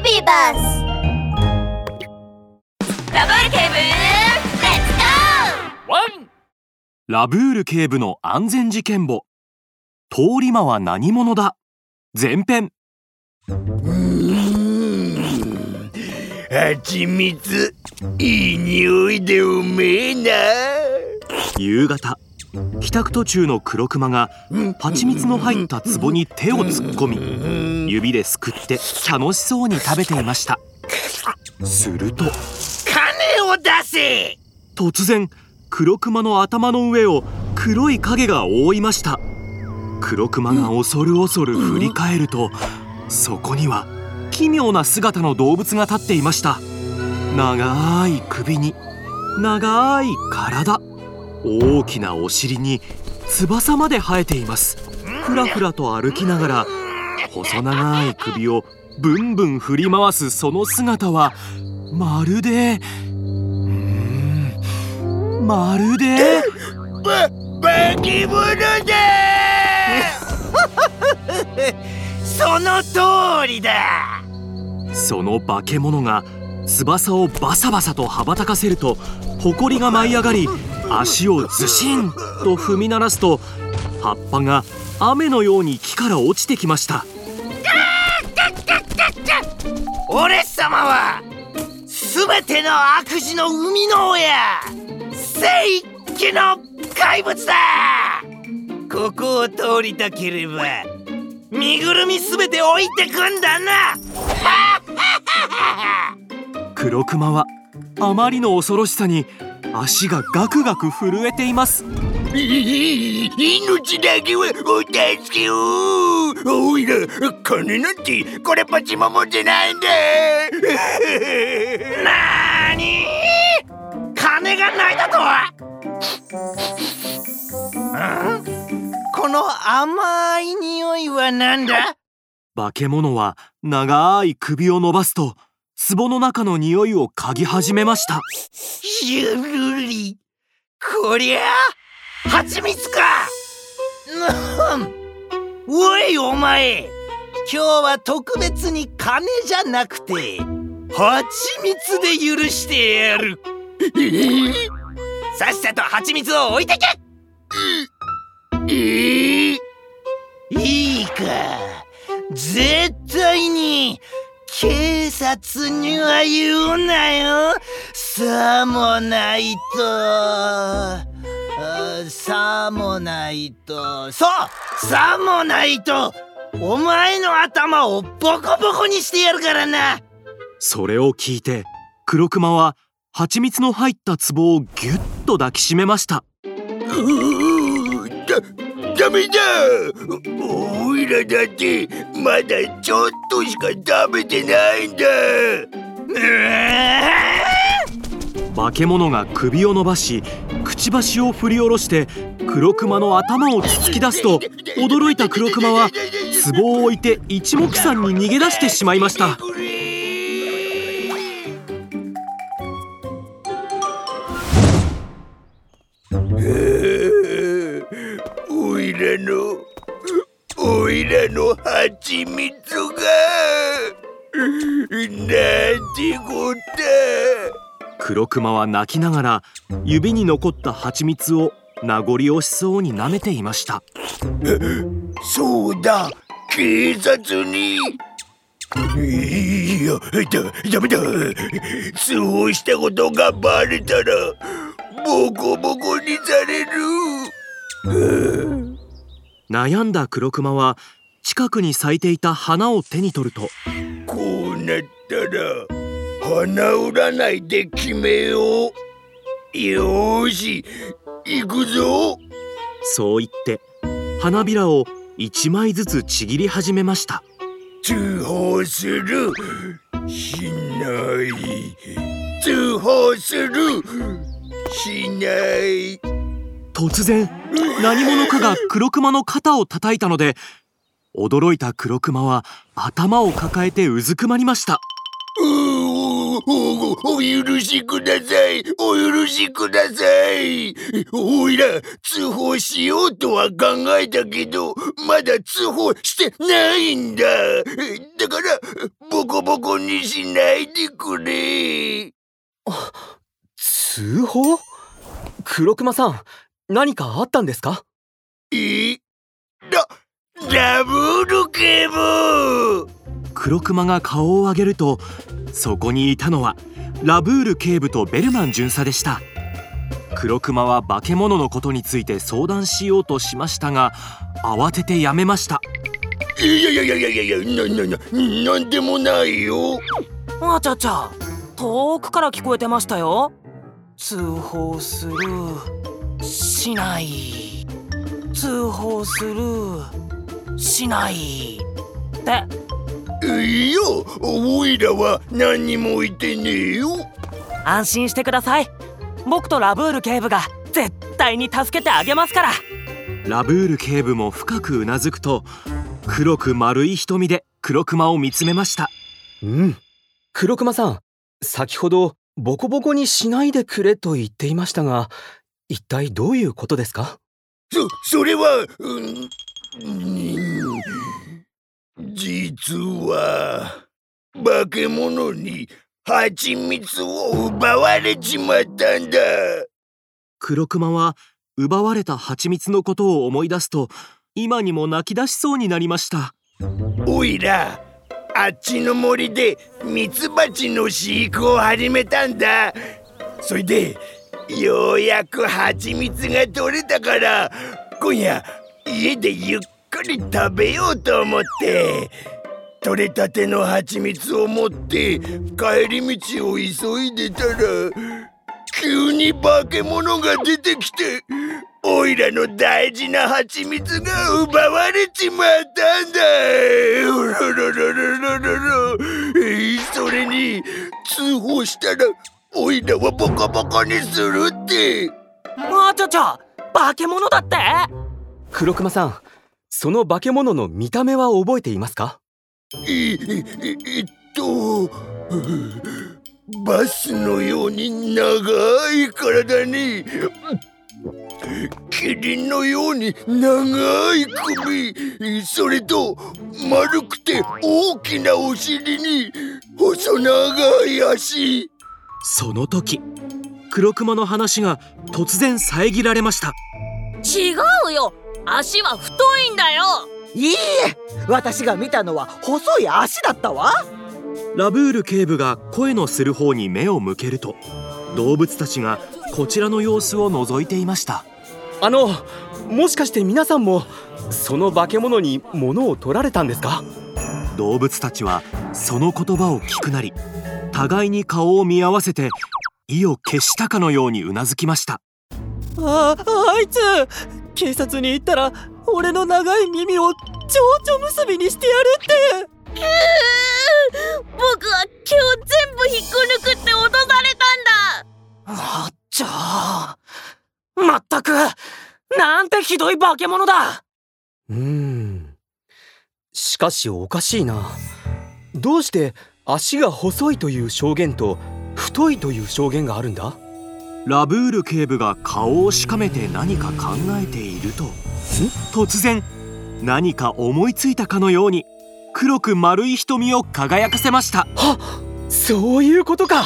ビバスラブール警部レッツゴーワンラブール警部の安全事件簿。通り魔は何者だ？前編。蜂蜜いい匂いでうめえな。夕方。帰宅途中の黒熊が蜂蜜の入った壺に手を突っ込み指ですくって楽しそうに食べていました。すると金を出せ！突然黒熊の頭の上を黒い影が覆いました。黒熊が恐る恐る振り返るとそこには奇妙な姿の動物が立っていました。長い首に長い体。大きなお尻に翼まで生えています。ふらふらと歩きながら細長い首をブンブン振り回すその姿はまるでうんまるでば化け物だその通りだその化け物が翼をバサバサと羽ばたかせると埃が舞い上がり足をずしんと踏み鳴らすと葉っぱが雨のように木から落ちてきました俺様は全ての悪事の生みの親聖気の怪物だ。ここを通りたければ身ぐるみ全て置いてくんだな。黒熊はあまりの恐ろしさに足がガクガク震えています命だけはお助けをおいら金なんてこれっぽっちも持ってないんだなーに金がないだとんこの甘い匂いはなんだ化け物は長い首を伸ばすと壺の中の匂いを嗅ぎ始めましたゆるりこりゃ蜂蜜か。なん。おいお前。今日は特別に金じゃなくて蜂蜜で許してやる。さっさと蜂蜜を置いてけ。えーいいか。絶対に警察には言うなよ。さもないと。さもないと。そうさもないと。お前の頭をボコボコにしてやるからな。それを聞いて黒熊は蜂蜜の入った壺をぎゅっと抱きしめました。うーだダメだおいらだってまだちょっとしか食べてないんだ化け物が首を伸ばしくちばしを振り下ろして黒熊の頭をつき出すと驚いた黒熊は壺を置いて一目散に逃げ出してしまいました。おいらのおいらの蜂蜜がなんてこった黒熊は泣きながら指に残った蜂蜜を名残惜しそうに舐めていました。そうだ。警察に。いやだダメだ。通報したことがバレたらボコボコにされる。悩んだ黒熊は近くに咲いていた花を手に取るとこうなったら花占いで決めよう。よーし行くぞ。そう言って花びらを一枚ずつちぎり始めました。通報する。しない。通報する。しない。突然何者かが黒熊の肩を叩いたので驚いた黒熊は頭を抱えてうずくまりましたおおお許しください。お許しください。おいら通報しようとは考えたけどまだ通報してないんだ。だからボコボボコにしないでくれ。通報？黒熊さん何かあったんですか？え？ララブール黒熊が顔を上げるとそこにいたのはラブール警部とベルマン巡査でした。黒熊は化け物のことについて相談しようとしましたが慌ててやめました。いやいやいやいやいやいやななななんでもないよ。あちゃちゃ遠くから聞こえてましたよ。通報する。しない。通報する。しない。っていやおいらは何にも言ってねえよ。安心してください。僕とラブール警部が絶対に助けてあげますから。ラブール警部も深くうなずくと黒く丸い瞳で黒熊を見つめました。うん。黒熊さん先ほどボコボコにしないでくれと言っていましたが一体どういうことですか？そそれは、うんうん実は化け物に蜂蜜を奪われちまったんだ。黒熊は奪われた蜂蜜のことを思い出すと今にも泣き出しそうになりました。おいらあっちの森でミツバチの飼育を始めたんだ。それでようやく蜂蜜が取れたから今夜家でゆっくり食べようと思って取れたての蜂蜜を持って帰り道を急いでたら急に化け物が出てきておいらの大事な蜂蜜が奪われちまったんだ。うろろろろろろろえーそれに通報したらおいらはボコボコにするって。あちゃちゃ化け物だって。黒熊さんその化け物の見た目は覚えていますか？えええっとバスのように長い体にキリンのように長い首それと丸くて大きなお尻に細長い足。その時黒熊の話が突然遮られました。違うよ足は太いんだよ。いいえ私が見たのは細い足だったわ。ラブール警部が声のする方に目を向けると動物たちがこちらの様子を覗いていました。あのもしかして皆さんもその化け物に物を取られたんですか？動物たちはその言葉を聞くなり互いに顔を見合わせて意を決したかのようにうなずきました。ああいつ警察に行ったら俺の長い耳を蝶々結びにしてやるって。僕は毛を全部引っこ抜くって脅されたんだ。もっちょまったく。なんてひどい化け物だ。うーん。しかしおかしいな。どうして足が細いという証言と太いという証言があるんだ？ラブール警部が顔をしかめて何か考えていると。突然何か思いついたかのように黒く丸い瞳を輝かせました。そういうことか